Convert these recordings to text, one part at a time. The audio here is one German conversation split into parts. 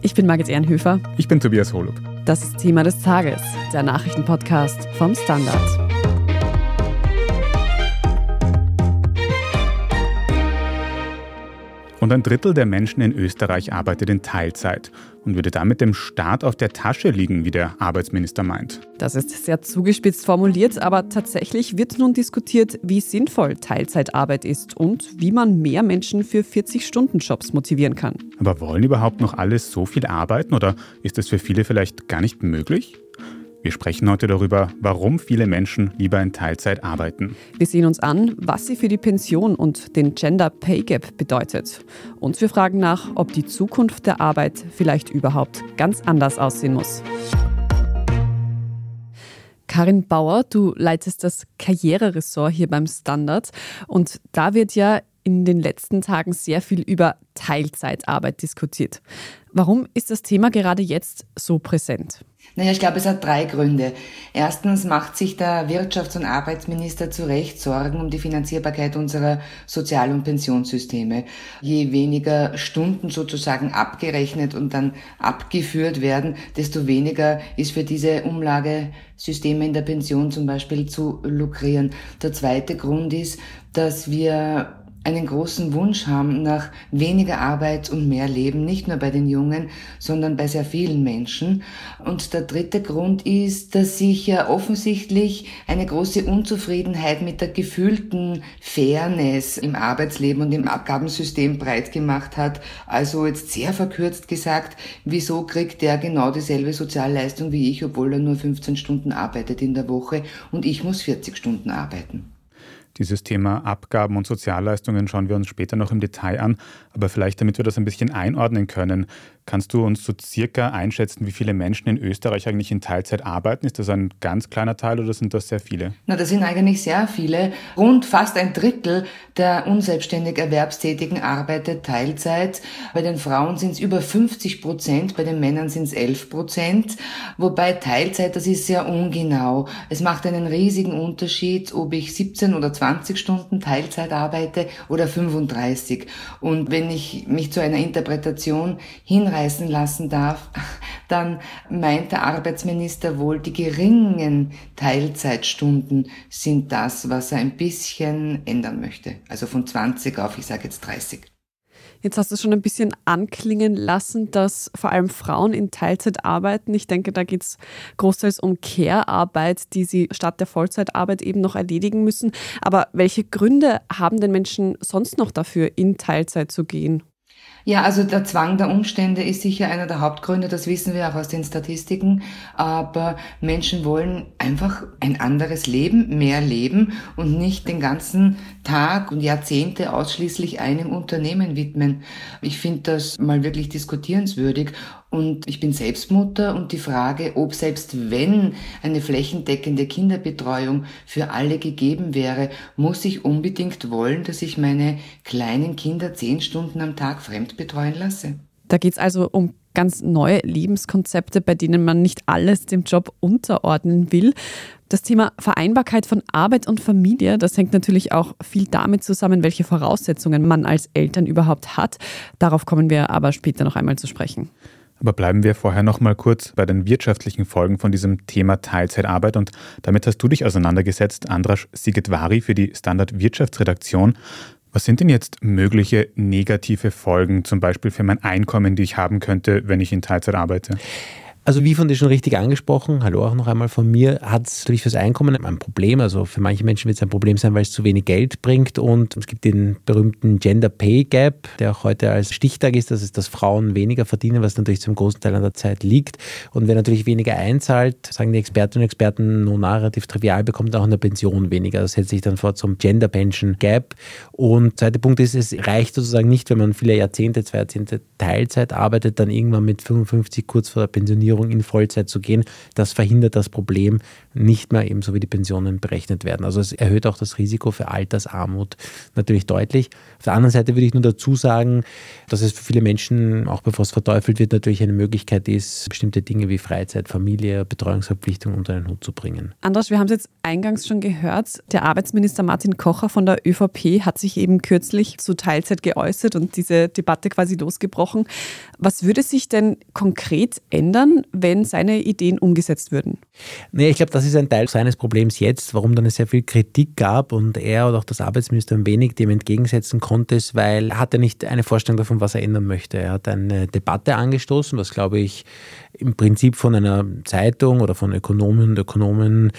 Ich bin Margit Ehrenhöfer. Ich bin Tobias Holub. Das ist Thema des Tages, der Nachrichtenpodcast vom Standard. Und ein Drittel der Menschen in Österreich arbeitet in Teilzeit und würde damit dem Staat auf der Tasche liegen, wie der Arbeitsminister meint. Das ist sehr zugespitzt formuliert, aber tatsächlich wird nun diskutiert, wie sinnvoll Teilzeitarbeit ist und wie man mehr Menschen für 40-Stunden-Jobs motivieren kann. Aber wollen überhaupt noch alle so viel arbeiten oder ist es für viele vielleicht gar nicht möglich? Wir sprechen heute darüber, warum viele Menschen lieber in Teilzeit arbeiten. Wir sehen uns an, was sie für die Pension und den Gender Pay Gap bedeutet. Und wir fragen nach, ob die Zukunft der Arbeit vielleicht überhaupt ganz anders aussehen muss. Karin Bauer, du leitest das Karriereressort hier beim Standard und da wird ja in den letzten Tagen sehr viel über Teilzeitarbeit diskutiert. Warum ist das Thema gerade jetzt so präsent? Naja, ich glaube, es hat drei Gründe. Erstens macht sich der Wirtschafts- und Arbeitsminister zu Recht Sorgen um die Finanzierbarkeit unserer Sozial- und Pensionssysteme. Je weniger Stunden sozusagen abgerechnet und dann abgeführt werden, desto weniger ist für diese Umlagesysteme in der Pension zum Beispiel zu lukrieren. Der zweite Grund ist, dass wir einen großen Wunsch haben nach weniger Arbeit und mehr Leben, nicht nur bei den Jungen, sondern bei sehr vielen Menschen. Und der dritte Grund ist, dass sich ja offensichtlich eine große Unzufriedenheit mit der gefühlten Fairness im Arbeitsleben und im Abgabensystem breit gemacht hat. Also jetzt sehr verkürzt gesagt, wieso kriegt der genau dieselbe Sozialleistung wie ich, obwohl er nur 15 Stunden arbeitet in der Woche und ich muss 40 Stunden arbeiten. Dieses Thema Abgaben und Sozialleistungen schauen wir uns später noch im Detail an. Aber vielleicht, damit wir das ein bisschen einordnen können, kannst du uns so circa einschätzen, wie viele Menschen in Österreich eigentlich in Teilzeit arbeiten? Ist das ein ganz kleiner Teil oder sind das sehr viele? Na, das sind eigentlich sehr viele. Rund fast ein Drittel der unselbstständig Erwerbstätigen arbeitet Teilzeit. Bei den Frauen sind es über 50 Prozent, bei den Männern sind es 11 Prozent. Wobei Teilzeit, das ist sehr ungenau. Es macht einen riesigen Unterschied, ob ich 17 oder 20 Stunden Teilzeit arbeite oder 35. Und wenn ich mich zu einer Interpretation hinreiße, hinreißen lassen darf, dann meint der Arbeitsminister wohl, die geringen Teilzeitstunden sind das, was er ein bisschen ändern möchte. Also von 20 auf, ich sage jetzt 30. Jetzt hast du schon ein bisschen anklingen lassen, dass vor allem Frauen in Teilzeit arbeiten. Ich denke, da geht es großteils um Care-Arbeit, die sie statt der Vollzeitarbeit eben noch erledigen müssen. Aber welche Gründe haben denn Menschen sonst noch dafür, in Teilzeit zu gehen? Ja, also der Zwang der Umstände ist sicher einer der Hauptgründe, das wissen wir auch aus den Statistiken. Aber Menschen wollen einfach ein anderes Leben, mehr leben und nicht den ganzen Tag und Jahrzehnte ausschließlich einem Unternehmen widmen. Ich finde das mal wirklich diskutierenswürdig. Und ich bin Selbstmutter und die Frage, ob selbst wenn eine flächendeckende Kinderbetreuung für alle gegeben wäre, muss ich unbedingt wollen, dass ich meine kleinen Kinder zehn Stunden am Tag fremd betreuen lasse. Da geht es also um ganz neue Lebenskonzepte, bei denen man nicht alles dem Job unterordnen will. Das Thema Vereinbarkeit von Arbeit und Familie, das hängt natürlich auch viel damit zusammen, welche Voraussetzungen man als Eltern überhaupt hat. Darauf kommen wir aber später noch einmal zu sprechen. Aber bleiben wir vorher noch mal kurz bei den wirtschaftlichen Folgen von diesem Thema Teilzeitarbeit. Und damit hast du dich auseinandergesetzt, Andras Sigetvari für die Standard Wirtschaftsredaktion. Was sind denn jetzt mögliche negative Folgen, zum Beispiel für mein Einkommen, die ich haben könnte, wenn ich in Teilzeit arbeite? Also wie von dir schon richtig angesprochen, hallo auch noch einmal von mir, hat es natürlich fürs Einkommen ein Problem. Also für manche Menschen wird es ein Problem sein, weil es zu wenig Geld bringt. Und es gibt den berühmten Gender Pay Gap, der auch heute als Stichtag ist. Das ist, dass Frauen weniger verdienen, was natürlich zum großen Teil an der Zeit liegt. Und wer natürlich weniger einzahlt, sagen die Expertinnen und Experten nur narrativ trivial, bekommt auch in der Pension weniger. Das hält sich dann vor zum Gender Pension Gap. Und der zweite Punkt ist, es reicht sozusagen nicht, wenn man viele Jahrzehnte, zwei Jahrzehnte Teilzeit arbeitet, dann irgendwann mit 55 kurz vor der Pensionierung Pensionierung in Vollzeit zu gehen. Das verhindert das Problem nicht mehr ebenso wie die Pensionen berechnet werden. Also es erhöht auch das Risiko für Altersarmut natürlich deutlich. Auf der anderen Seite würde ich nur dazu sagen, dass es für viele Menschen, auch bevor es verteufelt wird, natürlich eine Möglichkeit ist, bestimmte Dinge wie Freizeit, Familie, Betreuungsverpflichtung unter einen Hut zu bringen. Anders, wir haben es jetzt eingangs schon gehört. Der Arbeitsminister Martin Kocher von der ÖVP hat sich eben kürzlich zu Teilzeit geäußert und diese Debatte quasi losgebrochen. Was würde sich denn konkret ändern, wenn seine Ideen umgesetzt würden? Nee, ich glaube, das ist ein Teil seines Problems jetzt, warum dann es sehr viel Kritik gab und er oder auch das Arbeitsministerium wenig dem entgegensetzen konnte, ist, weil er hatte nicht eine Vorstellung davon, was er ändern möchte. Er hat eine Debatte angestoßen, was glaube ich im Prinzip von einer Zeitung oder von Ökonomen und Ökonomen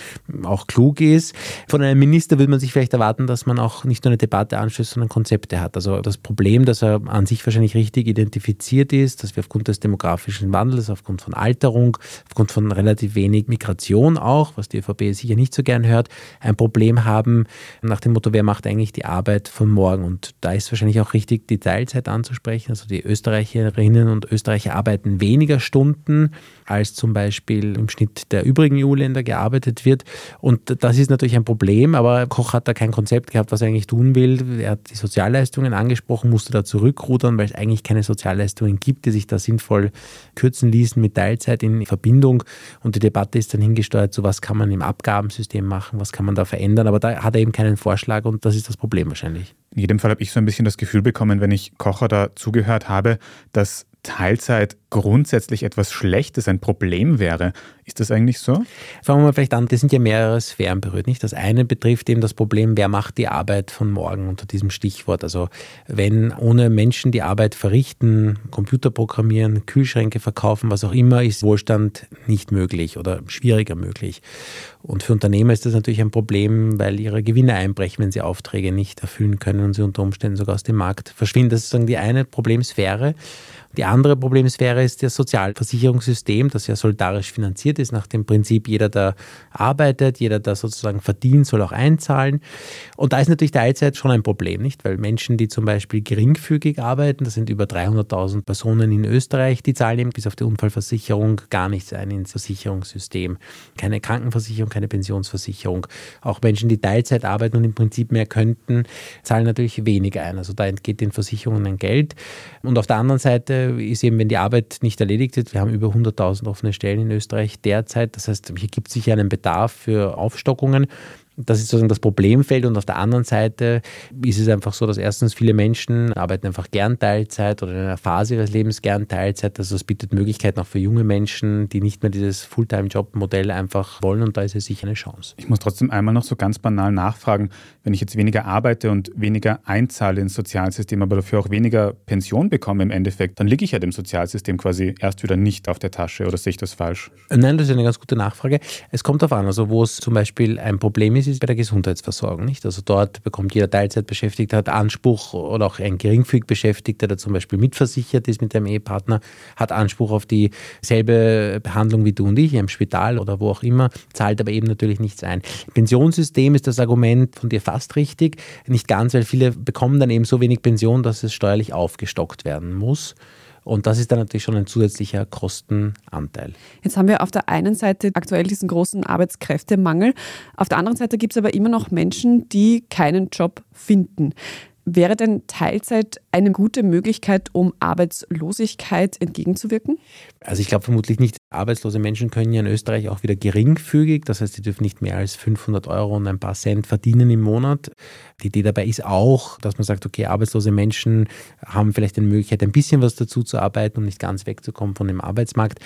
auch klug ist. Von einem Minister würde man sich vielleicht erwarten, dass man auch nicht nur eine Debatte anstößt, sondern Konzepte hat. Also das Problem, das er an sich wahrscheinlich richtig identifiziert ist, dass wir aufgrund des demografischen Wandels, aufgrund von Alterung, aufgrund von relativ wenig Migration auch, was die ÖVP sicher nicht so gern hört, ein Problem haben nach dem Motto, wer macht eigentlich die Arbeit von morgen? Und da ist wahrscheinlich auch richtig, die Teilzeit anzusprechen. Also die Österreicherinnen und Österreicher arbeiten weniger Stunden als zum Beispiel im Schnitt der übrigen EU-Länder gearbeitet wird. Und das ist natürlich ein Problem, aber Koch hat da kein Konzept gehabt, was er eigentlich tun will. Er hat die Sozialleistungen angesprochen, musste da zurückrudern, weil es eigentlich keine Sozialleistungen gibt, die sich da sinnvoll kürzen ließen mit Teilzeit in Verbindung. Und die Debatte ist dann hingesteuert, so was kann man im Abgabensystem machen, was kann man da verändern. Aber da hat er eben keinen Vorschlag und das ist das Problem wahrscheinlich. In jedem Fall habe ich so ein bisschen das Gefühl bekommen, wenn ich Kocher da zugehört habe, dass Teilzeit grundsätzlich etwas Schlechtes, ein Problem wäre. Ist das eigentlich so? Fangen wir mal vielleicht an, das sind ja mehrere Sphären berührt. Nicht? Das eine betrifft eben das Problem, wer macht die Arbeit von morgen unter diesem Stichwort. Also wenn ohne Menschen die Arbeit verrichten, Computer programmieren, Kühlschränke verkaufen, was auch immer, ist Wohlstand nicht möglich oder schwieriger möglich. Und für Unternehmer ist das natürlich ein Problem, weil ihre Gewinne einbrechen, wenn sie Aufträge nicht erfüllen können und sie unter Umständen sogar aus dem Markt verschwinden. Das ist sozusagen die eine Problemsphäre. Die andere Problemsphäre ist das Sozialversicherungssystem, das ja solidarisch finanziert ist, nach dem Prinzip, jeder, der arbeitet, jeder, der sozusagen verdient, soll auch einzahlen. Und da ist natürlich Teilzeit schon ein Problem, nicht? Weil Menschen, die zum Beispiel geringfügig arbeiten, das sind über 300.000 Personen in Österreich, die zahlen eben bis auf die Unfallversicherung gar nichts ein ins Versicherungssystem. Keine Krankenversicherung, keine Pensionsversicherung. Auch Menschen, die Teilzeit arbeiten und im Prinzip mehr könnten, zahlen natürlich weniger ein. Also da entgeht den Versicherungen ein Geld. Und auf der anderen Seite ist eben, wenn die Arbeit nicht erledigt wird, wir haben über 100.000 offene Stellen in Österreich derzeit, das heißt, hier gibt es sicher einen Bedarf für Aufstockungen. Das ist sozusagen das Problemfeld und auf der anderen Seite ist es einfach so, dass erstens viele Menschen arbeiten einfach gern Teilzeit oder in einer Phase ihres Lebens gern Teilzeit. Also es bietet Möglichkeiten auch für junge Menschen, die nicht mehr dieses Fulltime-Job-Modell einfach wollen und da ist es sicher eine Chance. Ich muss trotzdem einmal noch so ganz banal nachfragen, wenn ich jetzt weniger arbeite und weniger einzahle ins Sozialsystem, aber dafür auch weniger Pension bekomme im Endeffekt, dann liege ich ja dem Sozialsystem quasi erst wieder nicht auf der Tasche oder sehe ich das falsch? Nein, das ist eine ganz gute Nachfrage. Es kommt darauf an, also wo es zum Beispiel ein Problem ist, ist bei der Gesundheitsversorgung. Nicht? Also dort bekommt jeder Teilzeitbeschäftigte hat Anspruch oder auch ein geringfügig Beschäftigter, der zum Beispiel mitversichert ist mit einem Ehepartner, hat Anspruch auf dieselbe Behandlung wie du und ich im Spital oder wo auch immer, zahlt aber eben natürlich nichts ein. Pensionssystem ist das Argument von dir fast richtig. Nicht ganz, weil viele bekommen dann eben so wenig Pension, dass es steuerlich aufgestockt werden muss. Und das ist dann natürlich schon ein zusätzlicher Kostenanteil. Jetzt haben wir auf der einen Seite aktuell diesen großen Arbeitskräftemangel. Auf der anderen Seite gibt es aber immer noch Menschen, die keinen Job finden. Wäre denn Teilzeit eine gute Möglichkeit, um Arbeitslosigkeit entgegenzuwirken? Also ich glaube vermutlich nicht. Arbeitslose Menschen können ja in Österreich auch wieder geringfügig, das heißt, sie dürfen nicht mehr als 500 Euro und ein paar Cent verdienen im Monat. Die Idee dabei ist auch, dass man sagt, okay, arbeitslose Menschen haben vielleicht eine Möglichkeit, ein bisschen was dazu zu arbeiten, um nicht ganz wegzukommen von dem Arbeitsmarkt.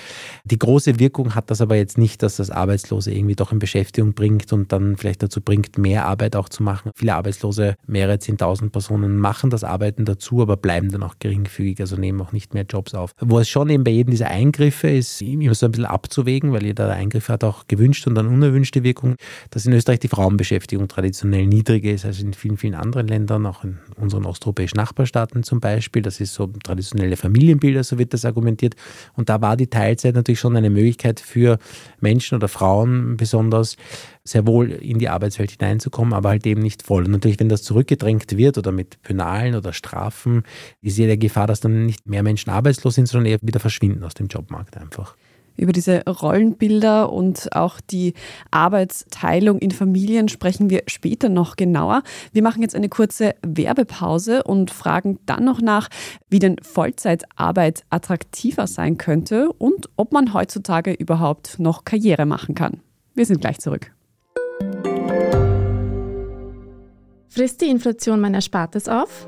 Die große Wirkung hat das aber jetzt nicht, dass das Arbeitslose irgendwie doch in Beschäftigung bringt und dann vielleicht dazu bringt, mehr Arbeit auch zu machen. Viele Arbeitslose, mehrere 10.000 Personen machen das Arbeiten dazu, aber bleiben dann auch geringfügig, also nehmen auch nicht mehr Jobs auf. Wo es schon eben bei jedem dieser Eingriffe ist, immer so ein bisschen abzuwägen, weil jeder Eingriff hat auch gewünschte und dann unerwünschte Wirkung, dass in Österreich die Frauenbeschäftigung traditionell niedriger ist als in vielen, vielen anderen Ländern, auch in unseren osteuropäischen Nachbarstaaten zum Beispiel. Das ist so traditionelle Familienbilder, so wird das argumentiert. Und da war die Teilzeit natürlich schon eine Möglichkeit für Menschen oder Frauen besonders, sehr wohl in die Arbeitswelt hineinzukommen, aber halt eben nicht voll. Und natürlich, wenn das zurückgedrängt wird oder mit Penalen oder Strafen, ist ja der Gefahr, dass dann nicht mehr Menschen arbeitslos sind, sondern eher wieder verschwinden aus dem Jobmarkt einfach. Über diese Rollenbilder und auch die Arbeitsteilung in Familien sprechen wir später noch genauer. Wir machen jetzt eine kurze Werbepause und fragen dann noch nach, wie denn Vollzeitarbeit attraktiver sein könnte und ob man heutzutage überhaupt noch Karriere machen kann. Wir sind gleich zurück. Frisst die Inflation mein Erspartes auf?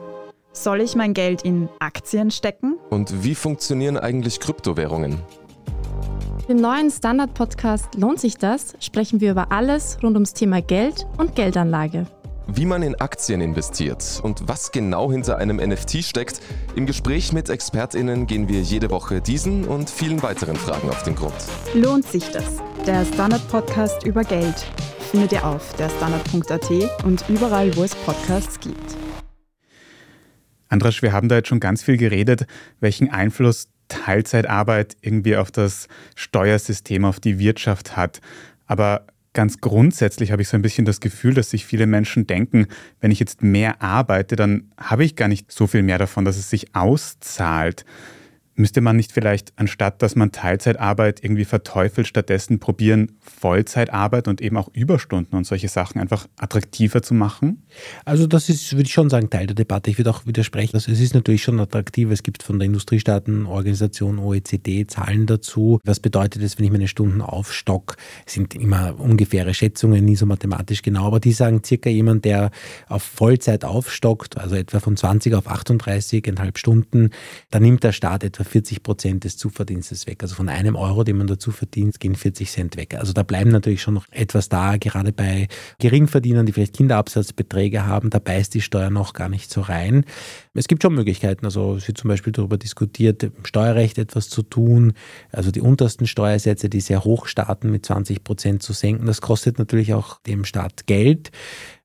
Soll ich mein Geld in Aktien stecken? Und wie funktionieren eigentlich Kryptowährungen? Im neuen Standard-Podcast Lohnt sich das? sprechen wir über alles rund ums Thema Geld und Geldanlage. Wie man in Aktien investiert und was genau hinter einem NFT steckt, im Gespräch mit ExpertInnen gehen wir jede Woche diesen und vielen weiteren Fragen auf den Grund. Lohnt sich das? Der Standard-Podcast über Geld findet ihr auf der Standard.at und überall, wo es Podcasts gibt. Andras, wir haben da jetzt schon ganz viel geredet, welchen Einfluss Teilzeitarbeit irgendwie auf das Steuersystem, auf die Wirtschaft hat. Aber ganz grundsätzlich habe ich so ein bisschen das Gefühl, dass sich viele Menschen denken, wenn ich jetzt mehr arbeite, dann habe ich gar nicht so viel mehr davon, dass es sich auszahlt. Müsste man nicht vielleicht, anstatt dass man Teilzeitarbeit irgendwie verteufelt, stattdessen probieren, Vollzeitarbeit und eben auch Überstunden und solche Sachen einfach attraktiver zu machen? Also das ist, würde ich schon sagen, Teil der Debatte. Ich würde auch widersprechen. Also es ist natürlich schon attraktiv. Es gibt von der Industriestaatenorganisation OECD Zahlen dazu. Was bedeutet es, wenn ich meine Stunden aufstock? Sind immer ungefähre Schätzungen, nie so mathematisch genau, aber die sagen circa jemand, der auf Vollzeit aufstockt, also etwa von 20 auf 38,5 Stunden, da nimmt der Staat etwa 40 Prozent des Zuverdienstes weg. Also von einem Euro, den man dazu verdient, gehen 40 Cent weg. Also da bleiben natürlich schon noch etwas da, gerade bei Geringverdienern, die vielleicht Kinderabsatzbeträge haben, da beißt die Steuer noch gar nicht so rein. Es gibt schon Möglichkeiten, also es wird zum Beispiel darüber diskutiert, im Steuerrecht etwas zu tun, also die untersten Steuersätze, die sehr hoch starten, mit 20 Prozent zu senken. Das kostet natürlich auch dem Staat Geld.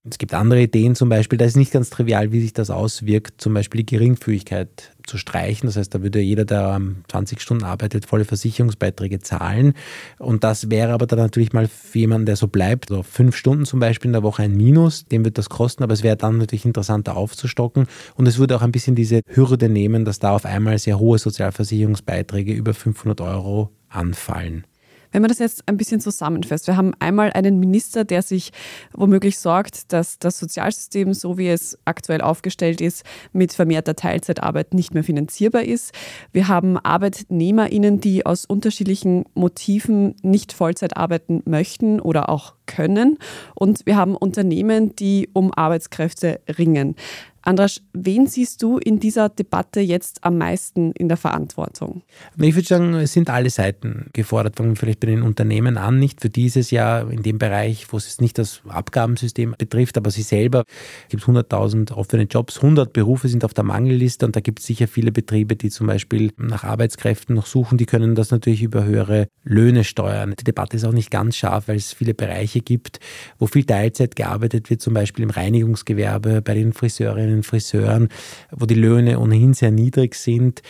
Es gibt andere Ideen zum Beispiel, da ist nicht ganz trivial, wie sich das auswirkt, zum Beispiel die Geringfügigkeit zu streichen. Das heißt, da würde jeder, der 20 Stunden arbeitet, volle Versicherungsbeiträge zahlen. Und das wäre aber dann natürlich mal für jemanden, der so bleibt, so fünf Stunden zum Beispiel in der Woche ein Minus, dem wird das kosten, aber es wäre dann natürlich interessanter aufzustocken. Und es würde ein bisschen diese Hürde nehmen, dass da auf einmal sehr hohe Sozialversicherungsbeiträge über 500 Euro anfallen. Wenn man das jetzt ein bisschen zusammenfasst, wir haben einmal einen Minister, der sich womöglich sorgt, dass das Sozialsystem, so wie es aktuell aufgestellt ist, mit vermehrter Teilzeitarbeit nicht mehr finanzierbar ist. Wir haben ArbeitnehmerInnen, die aus unterschiedlichen Motiven nicht Vollzeit arbeiten möchten oder auch können. Und wir haben Unternehmen, die um Arbeitskräfte ringen. Andras, wen siehst du in dieser Debatte jetzt am meisten in der Verantwortung? Ich würde sagen, es sind alle Seiten gefordert. Fangen wir vielleicht bei den Unternehmen an, nicht für dieses Jahr in dem Bereich, wo es nicht das Abgabensystem betrifft, aber sie selber. Es gibt 100.000 offene Jobs, 100 Berufe sind auf der Mangelliste und da gibt es sicher viele Betriebe, die zum Beispiel nach Arbeitskräften noch suchen. Die können das natürlich über höhere Löhne steuern. Die Debatte ist auch nicht ganz scharf, weil es viele Bereiche gibt, wo viel Teilzeit gearbeitet wird, zum Beispiel im Reinigungsgewerbe, bei den Friseurinnen Friseuren, wo die Löhne ohnehin sehr niedrig sind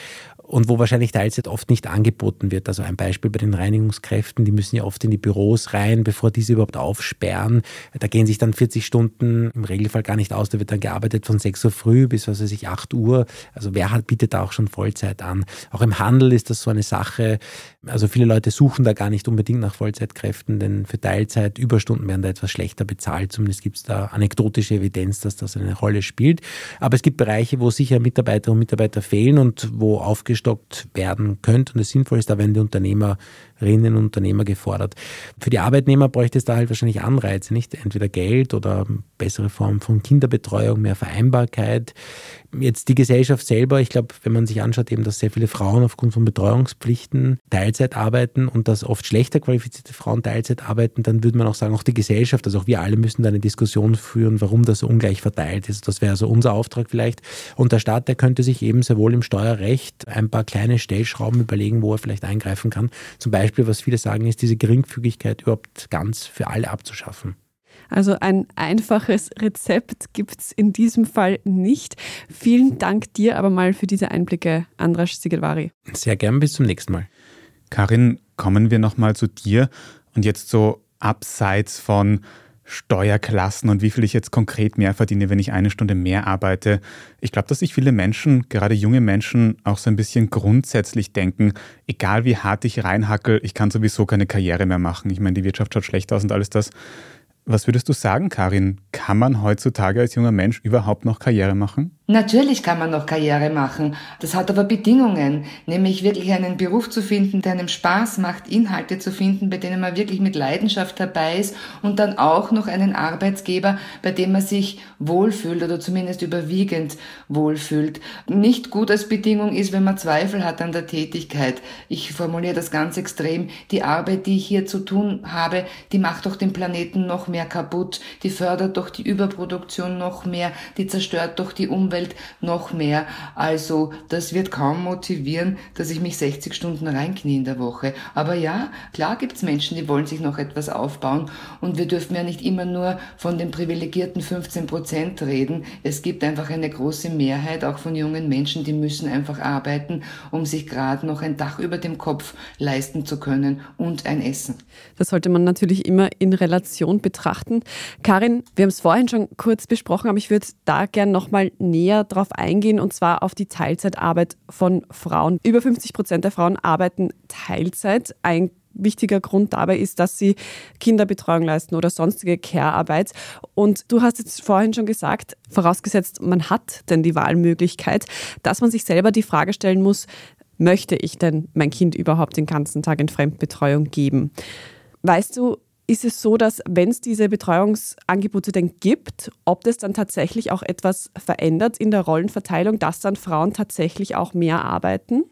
und wo wahrscheinlich Teilzeit oft nicht angeboten wird. Also ein Beispiel bei den Reinigungskräften, die müssen ja oft in die Büros rein, bevor diese überhaupt aufsperren. Da gehen sich dann 40 Stunden im Regelfall gar nicht aus. Da wird dann gearbeitet von 6 Uhr früh bis, was weiß ich, 8 Uhr. Also wer hat, bietet da auch schon Vollzeit an? Auch im Handel ist das so eine Sache. Also viele Leute suchen da gar nicht unbedingt nach Vollzeitkräften, denn für Teilzeit, Überstunden werden da etwas schlechter bezahlt. Zumindest gibt es da anekdotische Evidenz, dass das eine Rolle spielt. Aber es gibt Bereiche, wo sicher Mitarbeiter und Mitarbeiter fehlen und wo aufgestellt aufgestockt werden könnte. Und es sinnvoll ist, da werden die Unternehmerinnen und Unternehmer gefordert. Für die Arbeitnehmer bräuchte es da halt wahrscheinlich Anreize, nicht entweder Geld oder bessere Form von Kinderbetreuung, mehr Vereinbarkeit. Jetzt die Gesellschaft selber, ich glaube, wenn man sich anschaut, eben, dass sehr viele Frauen aufgrund von Betreuungspflichten Teilzeit arbeiten und dass oft schlechter qualifizierte Frauen Teilzeit arbeiten, dann würde man auch sagen, auch die Gesellschaft, also auch wir alle müssen da eine Diskussion führen, warum das so ungleich verteilt ist. Das wäre also unser Auftrag vielleicht. Und der Staat, der könnte sich eben sehr wohl im Steuerrecht ein paar kleine Stellschrauben überlegen, wo er vielleicht eingreifen kann. Zum Beispiel, was viele sagen, ist diese Geringfügigkeit überhaupt ganz für alle abzuschaffen. Also ein einfaches Rezept gibt es in diesem Fall nicht. Vielen Dank dir aber mal für diese Einblicke, Andras Sigelvari. Sehr gern, bis zum nächsten Mal. Karin, kommen wir nochmal zu dir und jetzt so abseits von Steuerklassen und wie viel ich jetzt konkret mehr verdiene, wenn ich eine Stunde mehr arbeite. Ich glaube, dass sich viele Menschen, gerade junge Menschen, auch so ein bisschen grundsätzlich denken, egal wie hart ich reinhackel, ich kann sowieso keine Karriere mehr machen. Ich meine, die Wirtschaft schaut schlecht aus und alles das. Was würdest du sagen, Karin? Kann man heutzutage als junger Mensch überhaupt noch Karriere machen? Natürlich kann man noch Karriere machen. Das hat aber Bedingungen, nämlich wirklich einen Beruf zu finden, der einem Spaß macht, Inhalte zu finden, bei denen man wirklich mit Leidenschaft dabei ist und dann auch noch einen Arbeitsgeber, bei dem man sich wohlfühlt oder zumindest überwiegend wohlfühlt. Nicht gut als Bedingung ist, wenn man Zweifel hat an der Tätigkeit. Ich formuliere das ganz extrem. Die Arbeit, die ich hier zu tun habe, die macht doch den Planeten noch mehr kaputt, die fördert doch die Überproduktion noch mehr, die zerstört doch die Umwelt Umwelt noch mehr. Also das wird kaum motivieren, dass ich mich 60 Stunden reinknie in der Woche. Aber ja, klar gibt's Menschen, die wollen sich noch etwas aufbauen und wir dürfen ja nicht immer nur von den privilegierten 15 Prozent reden. Es gibt einfach eine große Mehrheit auch von jungen Menschen, die müssen einfach arbeiten, um sich gerade noch ein Dach über dem Kopf leisten zu können und ein Essen. Das sollte man natürlich immer in Relation betrachten. Karin, wir haben es vorhin schon kurz besprochen, aber ich würde da gern nochmal näher näher darauf eingehen, und zwar auf die Teilzeitarbeit von Frauen. Über 50 Prozent der Frauen arbeiten Teilzeit. Ein wichtiger Grund dabei ist, dass sie Kinderbetreuung leisten oder sonstige Care-Arbeit. Und du hast jetzt vorhin schon gesagt, vorausgesetzt, man hat denn die Wahlmöglichkeit, dass man sich selber die Frage stellen muss, möchte ich denn mein Kind überhaupt den ganzen Tag in Fremdbetreuung geben? Weißt du, ist es so, dass wenn es diese Betreuungsangebote denn gibt, ob das dann tatsächlich auch etwas verändert in der Rollenverteilung, dass dann Frauen tatsächlich auch mehr arbeiten?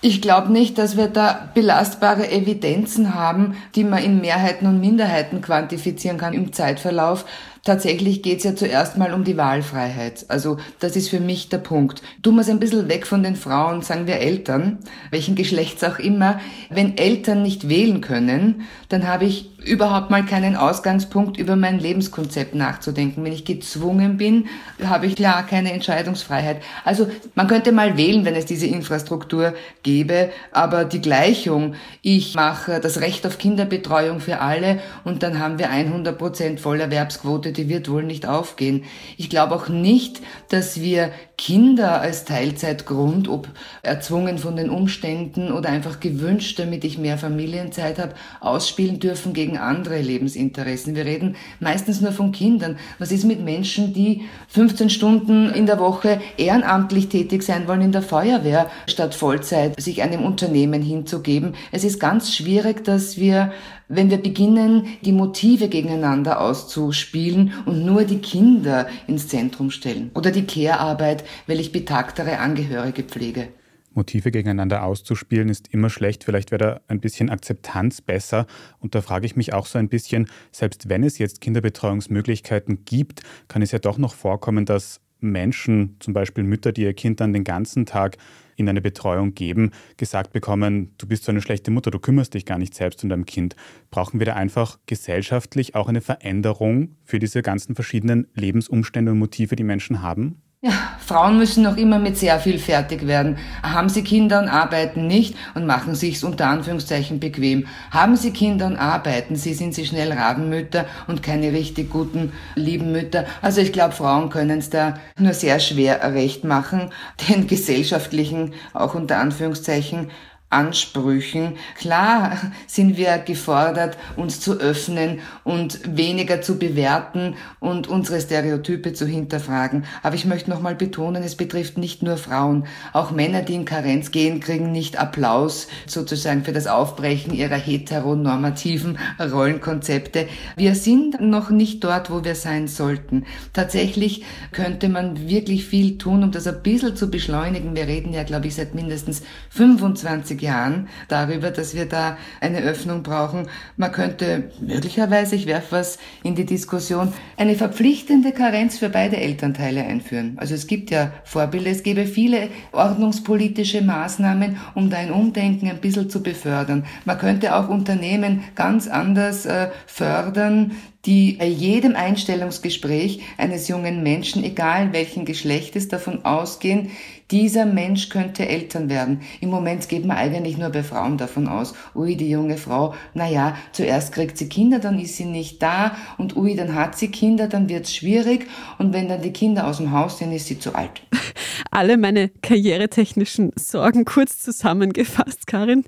Ich glaube nicht, dass wir da belastbare Evidenzen haben, die man in Mehrheiten und Minderheiten quantifizieren kann im Zeitverlauf. Tatsächlich geht es ja zuerst mal um die Wahlfreiheit. Also das ist für mich der Punkt. Tun wir ein bisschen weg von den Frauen, sagen wir Eltern, welchen Geschlechts auch immer. Wenn Eltern nicht wählen können, dann habe ich überhaupt mal keinen Ausgangspunkt, über mein Lebenskonzept nachzudenken. Wenn ich gezwungen bin, habe ich klar keine Entscheidungsfreiheit. Also man könnte mal wählen, wenn es diese Infrastruktur gäbe, aber die Gleichung, ich mache das Recht auf Kinderbetreuung für alle und dann haben wir 100 Prozent Vollerwerbsquote, die wird wohl nicht aufgehen. Ich glaube auch nicht, dass wir Kinder als Teilzeitgrund, ob erzwungen von den Umständen oder einfach gewünscht, damit ich mehr Familienzeit habe, ausspielen dürfen gegen andere Lebensinteressen. Wir reden meistens nur von Kindern. Was ist mit Menschen, die 15 Stunden in der Woche ehrenamtlich tätig sein wollen in der Feuerwehr, statt Vollzeit sich einem Unternehmen hinzugeben? Es ist ganz schwierig, dass wir wenn wir beginnen, die Motive gegeneinander auszuspielen und nur die Kinder ins Zentrum stellen oder die Care-Arbeit, weil ich betagtere Angehörige pflege. Motive gegeneinander auszuspielen ist immer schlecht. Vielleicht wäre da ein bisschen Akzeptanz besser. Und da frage ich mich auch so ein bisschen, selbst wenn es jetzt Kinderbetreuungsmöglichkeiten gibt, kann es ja doch noch vorkommen, dass Menschen, zum Beispiel Mütter, die ihr Kind dann den ganzen Tag in eine Betreuung geben, gesagt bekommen, du bist so eine schlechte Mutter, du kümmerst dich gar nicht selbst um dein Kind. Brauchen wir da einfach gesellschaftlich auch eine Veränderung für diese ganzen verschiedenen Lebensumstände und Motive, die Menschen haben? Ja, Frauen müssen noch immer mit sehr viel fertig werden. Haben sie Kinder und arbeiten nicht und machen sich's unter Anführungszeichen bequem. Haben sie Kinder und arbeiten sie, sind sie schnell Rabenmütter und keine richtig guten, lieben Mütter. Also ich glaube, Frauen können es da nur sehr schwer recht machen, den gesellschaftlichen, auch unter Anführungszeichen, Ansprüchen. Klar sind wir gefordert, uns zu öffnen und weniger zu bewerten und unsere Stereotype zu hinterfragen. Aber ich möchte nochmal betonen, es betrifft nicht nur Frauen. Auch Männer, die in Karenz gehen, kriegen nicht Applaus sozusagen für das Aufbrechen ihrer heteronormativen Rollenkonzepte. Wir sind noch nicht dort, wo wir sein sollten. Tatsächlich könnte man wirklich viel tun, um das ein bisschen zu beschleunigen. Wir reden ja, glaube ich, seit mindestens 25 20 Jahren darüber, dass wir da eine Öffnung brauchen. Man könnte möglicherweise, ich werfe was in die Diskussion, eine verpflichtende Karenz für beide Elternteile einführen. Also es gibt ja Vorbilder, es gäbe viele ordnungspolitische Maßnahmen, um da ein Umdenken ein bisschen zu befördern. Man könnte auch Unternehmen ganz anders äh, fördern, die bei jedem Einstellungsgespräch eines jungen Menschen, egal welchen Geschlechtes, davon ausgehen, dieser Mensch könnte Eltern werden. Im Moment geht man eigentlich nur bei Frauen davon aus, ui, die junge Frau, naja, zuerst kriegt sie Kinder, dann ist sie nicht da und ui, dann hat sie Kinder, dann wird's schwierig und wenn dann die Kinder aus dem Haus sind, ist sie zu alt. Alle meine karrieretechnischen Sorgen kurz zusammengefasst, Karin.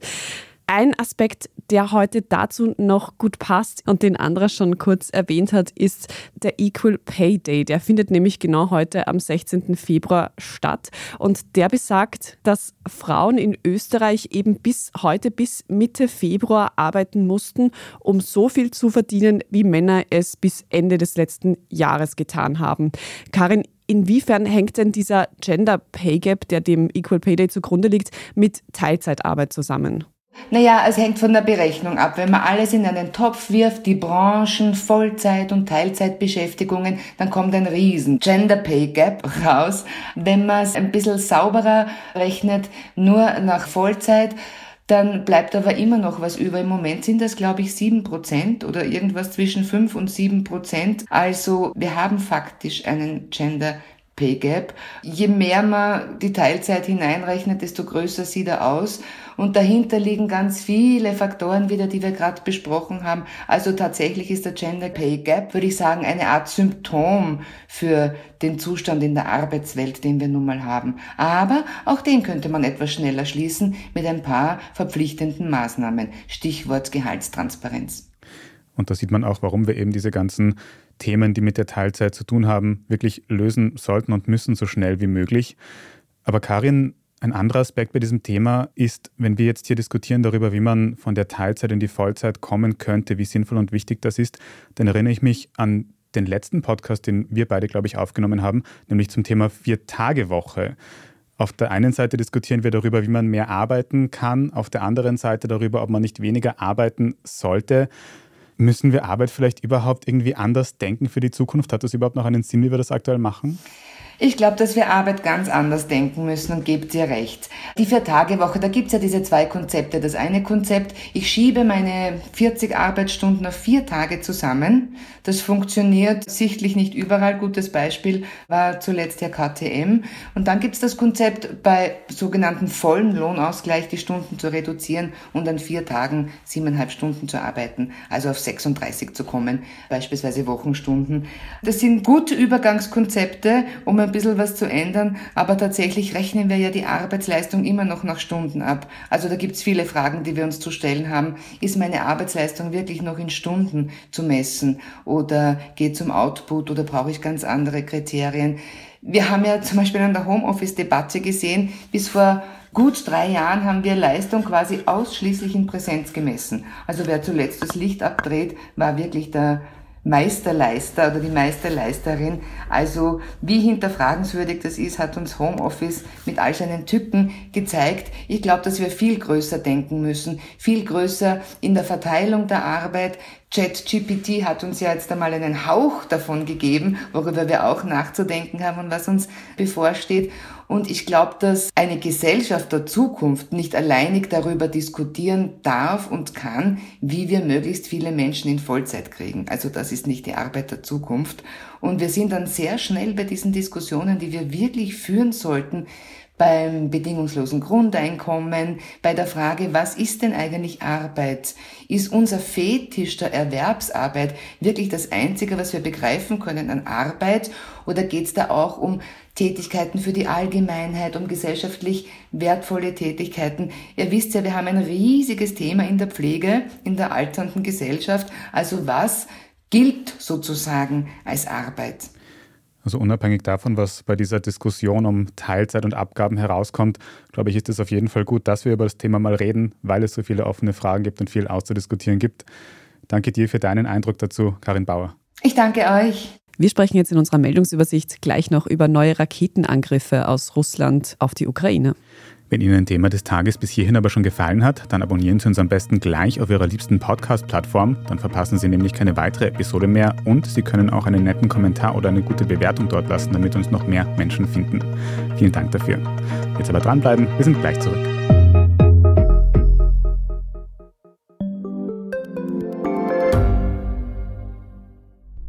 Ein Aspekt, der heute dazu noch gut passt und den Andra schon kurz erwähnt hat, ist der Equal Pay Day. Der findet nämlich genau heute am 16. Februar statt und der besagt, dass Frauen in Österreich eben bis heute, bis Mitte Februar arbeiten mussten, um so viel zu verdienen, wie Männer es bis Ende des letzten Jahres getan haben. Karin, Inwiefern hängt denn dieser Gender Pay Gap, der dem Equal Pay Day zugrunde liegt, mit Teilzeitarbeit zusammen? Naja, es hängt von der Berechnung ab. Wenn man alles in einen Topf wirft, die Branchen, Vollzeit- und Teilzeitbeschäftigungen, dann kommt ein riesen Gender Pay Gap raus. Wenn man es ein bisschen sauberer rechnet, nur nach Vollzeit, dann bleibt aber immer noch was über. Im Moment sind das, glaube ich, sieben Prozent oder irgendwas zwischen fünf und sieben Prozent. Also wir haben faktisch einen Gender Pay Gap. Je mehr man die Teilzeit hineinrechnet, desto größer sieht er aus. Und dahinter liegen ganz viele Faktoren wieder, die wir gerade besprochen haben. Also tatsächlich ist der Gender Pay Gap, würde ich sagen, eine Art Symptom für den Zustand in der Arbeitswelt, den wir nun mal haben. Aber auch den könnte man etwas schneller schließen mit ein paar verpflichtenden Maßnahmen. Stichwort Gehaltstransparenz. Und da sieht man auch, warum wir eben diese ganzen Themen, die mit der Teilzeit zu tun haben, wirklich lösen sollten und müssen so schnell wie möglich. Aber Karin, ein anderer Aspekt bei diesem Thema ist, wenn wir jetzt hier diskutieren darüber, wie man von der Teilzeit in die Vollzeit kommen könnte, wie sinnvoll und wichtig das ist, dann erinnere ich mich an den letzten Podcast, den wir beide, glaube ich, aufgenommen haben, nämlich zum Thema Vier-Tage-Woche. Auf der einen Seite diskutieren wir darüber, wie man mehr arbeiten kann, auf der anderen Seite darüber, ob man nicht weniger arbeiten sollte. Müssen wir Arbeit vielleicht überhaupt irgendwie anders denken für die Zukunft? Hat das überhaupt noch einen Sinn, wie wir das aktuell machen? Ich glaube, dass wir Arbeit ganz anders denken müssen und gebt ihr recht. Die Vier-Tage-Woche, da gibt's ja diese zwei Konzepte. Das eine Konzept, ich schiebe meine 40 Arbeitsstunden auf vier Tage zusammen. Das funktioniert sichtlich nicht überall. Gutes Beispiel war zuletzt der KTM. Und dann gibt's das Konzept, bei sogenannten vollen Lohnausgleich die Stunden zu reduzieren und an vier Tagen siebeneinhalb Stunden zu arbeiten, also auf 36 zu kommen, beispielsweise Wochenstunden. Das sind gute Übergangskonzepte, um ein bisschen was zu ändern, aber tatsächlich rechnen wir ja die Arbeitsleistung immer noch nach Stunden ab. Also da gibt's viele Fragen, die wir uns zu stellen haben. Ist meine Arbeitsleistung wirklich noch in Stunden zu messen oder geht zum Output oder brauche ich ganz andere Kriterien? Wir haben ja zum Beispiel an der Homeoffice-Debatte gesehen, bis vor gut drei Jahren haben wir Leistung quasi ausschließlich in Präsenz gemessen. Also wer zuletzt das Licht abdreht, war wirklich der Meisterleister oder die Meisterleisterin. Also wie hinterfragenswürdig das ist, hat uns Homeoffice mit all seinen Tücken gezeigt. Ich glaube, dass wir viel größer denken müssen, viel größer in der Verteilung der Arbeit. ChatGPT hat uns ja jetzt einmal einen Hauch davon gegeben, worüber wir auch nachzudenken haben und was uns bevorsteht. Und ich glaube, dass eine Gesellschaft der Zukunft nicht alleinig darüber diskutieren darf und kann, wie wir möglichst viele Menschen in Vollzeit kriegen. Also das ist nicht die Arbeit der Zukunft. Und wir sind dann sehr schnell bei diesen Diskussionen, die wir wirklich führen sollten, beim bedingungslosen Grundeinkommen, bei der Frage, was ist denn eigentlich Arbeit? Ist unser Fetisch der Erwerbsarbeit wirklich das Einzige, was wir begreifen können an Arbeit? Oder geht es da auch um Tätigkeiten für die Allgemeinheit, um gesellschaftlich wertvolle Tätigkeiten? Ihr wisst ja, wir haben ein riesiges Thema in der Pflege, in der alternden Gesellschaft. Also was gilt sozusagen als Arbeit? Also unabhängig davon, was bei dieser Diskussion um Teilzeit und Abgaben herauskommt, glaube ich, ist es auf jeden Fall gut, dass wir über das Thema mal reden, weil es so viele offene Fragen gibt und viel auszudiskutieren gibt. Danke dir für deinen Eindruck dazu, Karin Bauer. Ich danke euch. Wir sprechen jetzt in unserer Meldungsübersicht gleich noch über neue Raketenangriffe aus Russland auf die Ukraine. Wenn Ihnen ein Thema des Tages bis hierhin aber schon gefallen hat, dann abonnieren Sie uns am besten gleich auf Ihrer liebsten Podcast-Plattform. Dann verpassen Sie nämlich keine weitere Episode mehr und Sie können auch einen netten Kommentar oder eine gute Bewertung dort lassen, damit uns noch mehr Menschen finden. Vielen Dank dafür. Jetzt aber dranbleiben, wir sind gleich zurück.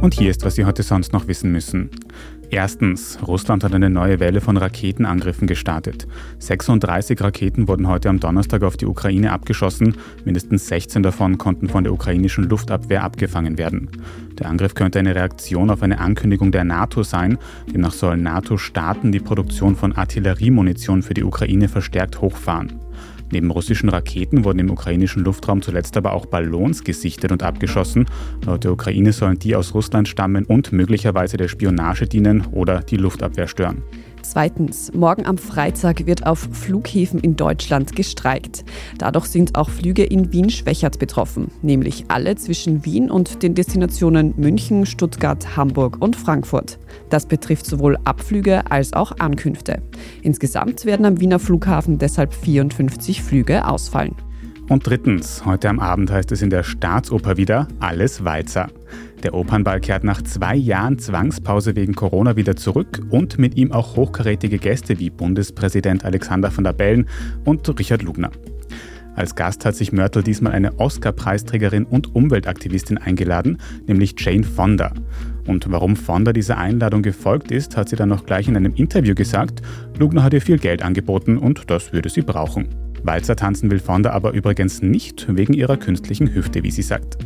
Und hier ist, was Sie heute sonst noch wissen müssen. Erstens, Russland hat eine neue Welle von Raketenangriffen gestartet. 36 Raketen wurden heute am Donnerstag auf die Ukraine abgeschossen, mindestens 16 davon konnten von der ukrainischen Luftabwehr abgefangen werden. Der Angriff könnte eine Reaktion auf eine Ankündigung der NATO sein, demnach sollen NATO-Staaten die Produktion von Artilleriemunition für die Ukraine verstärkt hochfahren. Neben russischen Raketen wurden im ukrainischen Luftraum zuletzt aber auch Ballons gesichtet und abgeschossen. Laut der Ukraine sollen die aus Russland stammen und möglicherweise der Spionage dienen oder die Luftabwehr stören. Zweitens, morgen am Freitag wird auf Flughäfen in Deutschland gestreikt. Dadurch sind auch Flüge in Wien-Schwächert betroffen, nämlich alle zwischen Wien und den Destinationen München, Stuttgart, Hamburg und Frankfurt. Das betrifft sowohl Abflüge als auch Ankünfte. Insgesamt werden am Wiener Flughafen deshalb 54 Flüge ausfallen. Und drittens, heute am Abend heißt es in der Staatsoper wieder Alles Walzer. Der Opernball kehrt nach zwei Jahren Zwangspause wegen Corona wieder zurück und mit ihm auch hochkarätige Gäste wie Bundespräsident Alexander von der Bellen und Richard Lugner. Als Gast hat sich Mörtel diesmal eine Oscar-Preisträgerin und Umweltaktivistin eingeladen, nämlich Jane Fonda. Und warum Fonda dieser Einladung gefolgt ist, hat sie dann noch gleich in einem Interview gesagt. Lugner hat ihr viel Geld angeboten und das würde sie brauchen. Walzer tanzen will Fonda aber übrigens nicht wegen ihrer künstlichen Hüfte, wie sie sagt.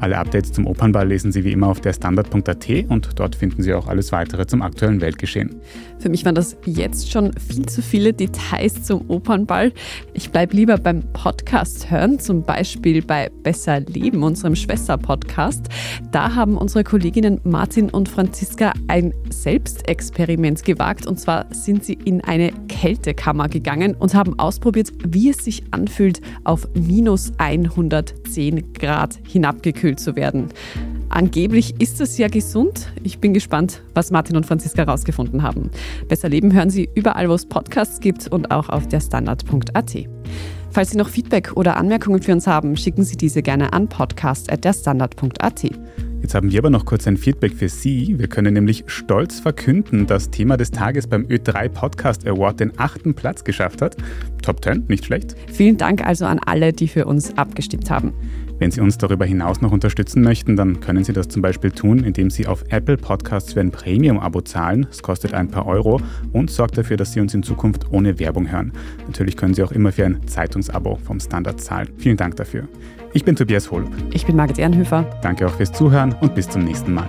Alle Updates zum Opernball lesen Sie wie immer auf der Standard.at und dort finden Sie auch alles weitere zum aktuellen Weltgeschehen. Für mich waren das jetzt schon viel zu viele Details zum Opernball. Ich bleibe lieber beim Podcast hören, zum Beispiel bei Besser Leben, unserem Schwester-Podcast. Da haben unsere Kolleginnen Martin und Franziska ein Selbstexperiment gewagt. Und zwar sind sie in eine Kältekammer gegangen und haben ausprobiert, wie es sich anfühlt, auf minus 110 Grad hinabgekühlt zu werden. Angeblich ist es ja gesund. Ich bin gespannt, was Martin und Franziska herausgefunden haben. Besser Leben hören Sie überall, wo es Podcasts gibt und auch auf der Standard.at. Falls Sie noch Feedback oder Anmerkungen für uns haben, schicken Sie diese gerne an podcast.derstandard.at. Jetzt haben wir aber noch kurz ein Feedback für Sie. Wir können nämlich stolz verkünden, dass Thema des Tages beim Ö3 Podcast Award den achten Platz geschafft hat. Top 10, nicht schlecht. Vielen Dank also an alle, die für uns abgestimmt haben. Wenn Sie uns darüber hinaus noch unterstützen möchten, dann können Sie das zum Beispiel tun, indem Sie auf Apple Podcasts für ein Premium-Abo zahlen. Es kostet ein paar Euro und sorgt dafür, dass Sie uns in Zukunft ohne Werbung hören. Natürlich können Sie auch immer für ein Zeitungsabo vom Standard zahlen. Vielen Dank dafür. Ich bin Tobias Holub. Ich bin Margit Ehrenhöfer. Danke auch fürs Zuhören und bis zum nächsten Mal.